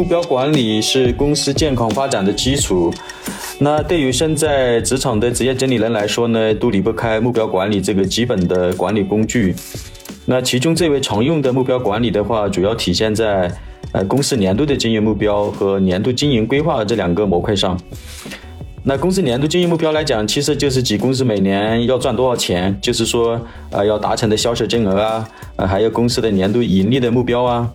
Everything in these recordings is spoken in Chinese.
目标管理是公司健康发展的基础。那对于现在职场的职业经理人来说呢，都离不开目标管理这个基本的管理工具。那其中最为常用的目标管理的话，主要体现在呃公司年度的经营目标和年度经营规划这两个模块上。那公司年度经营目标来讲，其实就是指公司每年要赚多少钱，就是说呃要达成的销售金额啊，呃还有公司的年度盈利的目标啊。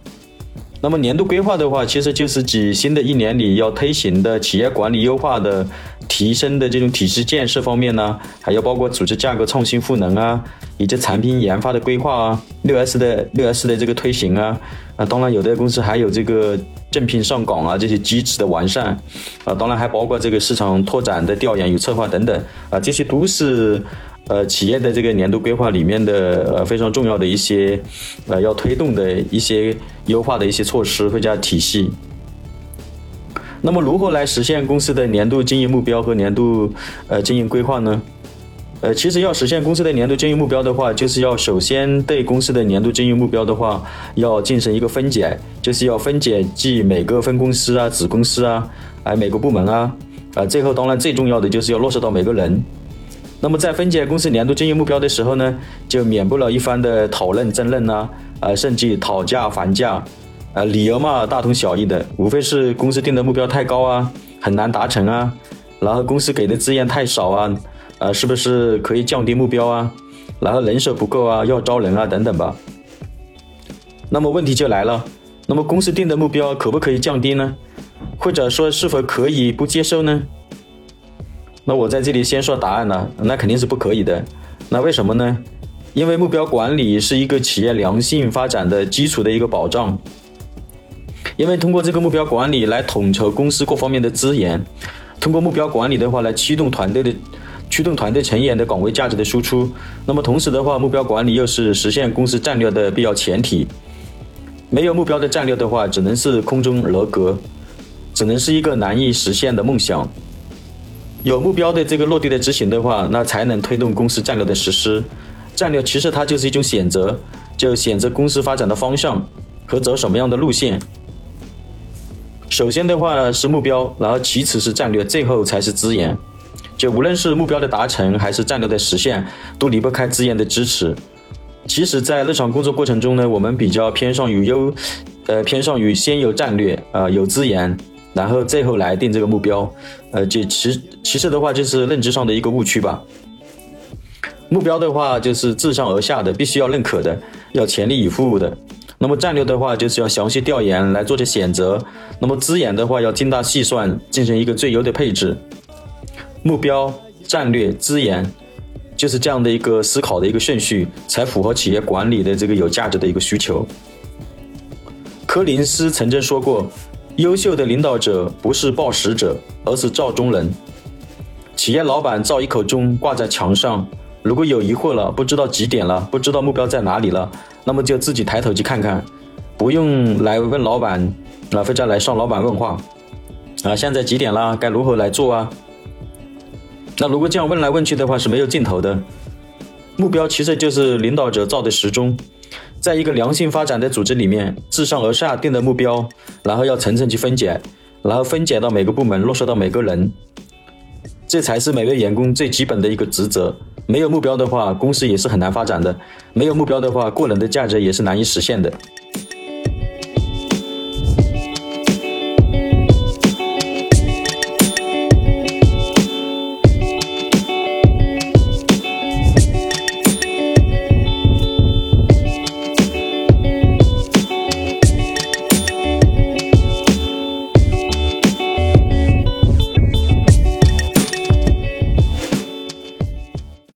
那么年度规划的话，其实就是指新的一年里要推行的企业管理优化的、提升的这种体系建设方面呢，还要包括组织架构创新赋能啊，以及产品研发的规划啊，六 S 的六 S 的这个推行啊，啊，当然有的公司还有这个正聘上岗啊这些机制的完善，啊，当然还包括这个市场拓展的调研与策划等等，啊，这些都是。呃，企业的这个年度规划里面的呃非常重要的一些呃要推动的一些优化的一些措施或者体系。那么如何来实现公司的年度经营目标和年度呃经营规划呢？呃，其实要实现公司的年度经营目标的话，就是要首先对公司的年度经营目标的话，要进行一个分解，就是要分解即每个分公司啊、子公司啊、哎每个部门啊，啊最后当然最重要的就是要落实到每个人。那么在分解公司年度经营目标的时候呢，就免不了一番的讨论争论呐，啊，甚至讨价还价，啊，理由嘛大同小异的，无非是公司定的目标太高啊，很难达成啊，然后公司给的资源太少啊，啊，是不是可以降低目标啊？然后人手不够啊，要招人啊，等等吧。那么问题就来了，那么公司定的目标可不可以降低呢？或者说是否可以不接受呢？那我在这里先说答案呢，那肯定是不可以的。那为什么呢？因为目标管理是一个企业良性发展的基础的一个保障。因为通过这个目标管理来统筹公司各方面的资源，通过目标管理的话来驱动团队的驱动团队成员的岗位价值的输出。那么同时的话，目标管理又是实现公司战略的必要前提。没有目标的战略的话，只能是空中楼阁，只能是一个难以实现的梦想。有目标的这个落地的执行的话，那才能推动公司战略的实施。战略其实它就是一种选择，就选择公司发展的方向和走什么样的路线。首先的话是目标，然后其次是战略，最后才是资源。就无论是目标的达成还是战略的实现，都离不开资源的支持。其实，在日常工作过程中呢，我们比较偏向于优，呃，偏向于先有战略啊，有资源。然后最后来定这个目标，呃，就其其次的话就是认知上的一个误区吧。目标的话就是自上而下的，必须要认可的，要全力以赴的。那么战略的话就是要详细调研来做些选择。那么资源的话要精打细算，进行一个最优的配置。目标、战略、资源，就是这样的一个思考的一个顺序，才符合企业管理的这个有价值的一个需求。柯林斯曾经说过。优秀的领导者不是报时者，而是照钟人。企业老板造一口钟挂在墙上，如果有疑惑了，不知道几点了，不知道目标在哪里了，那么就自己抬头去看看，不用来问老板，啊，或者来上老板问话，啊，现在几点了？该如何来做啊？那如果这样问来问去的话，是没有尽头的。目标其实就是领导者造的时钟。在一个良性发展的组织里面，自上而下定的目标，然后要层层去分解，然后分解到每个部门，落实到每个人，这才是每位员工最基本的一个职责。没有目标的话，公司也是很难发展的；没有目标的话，个人的价值也是难以实现的。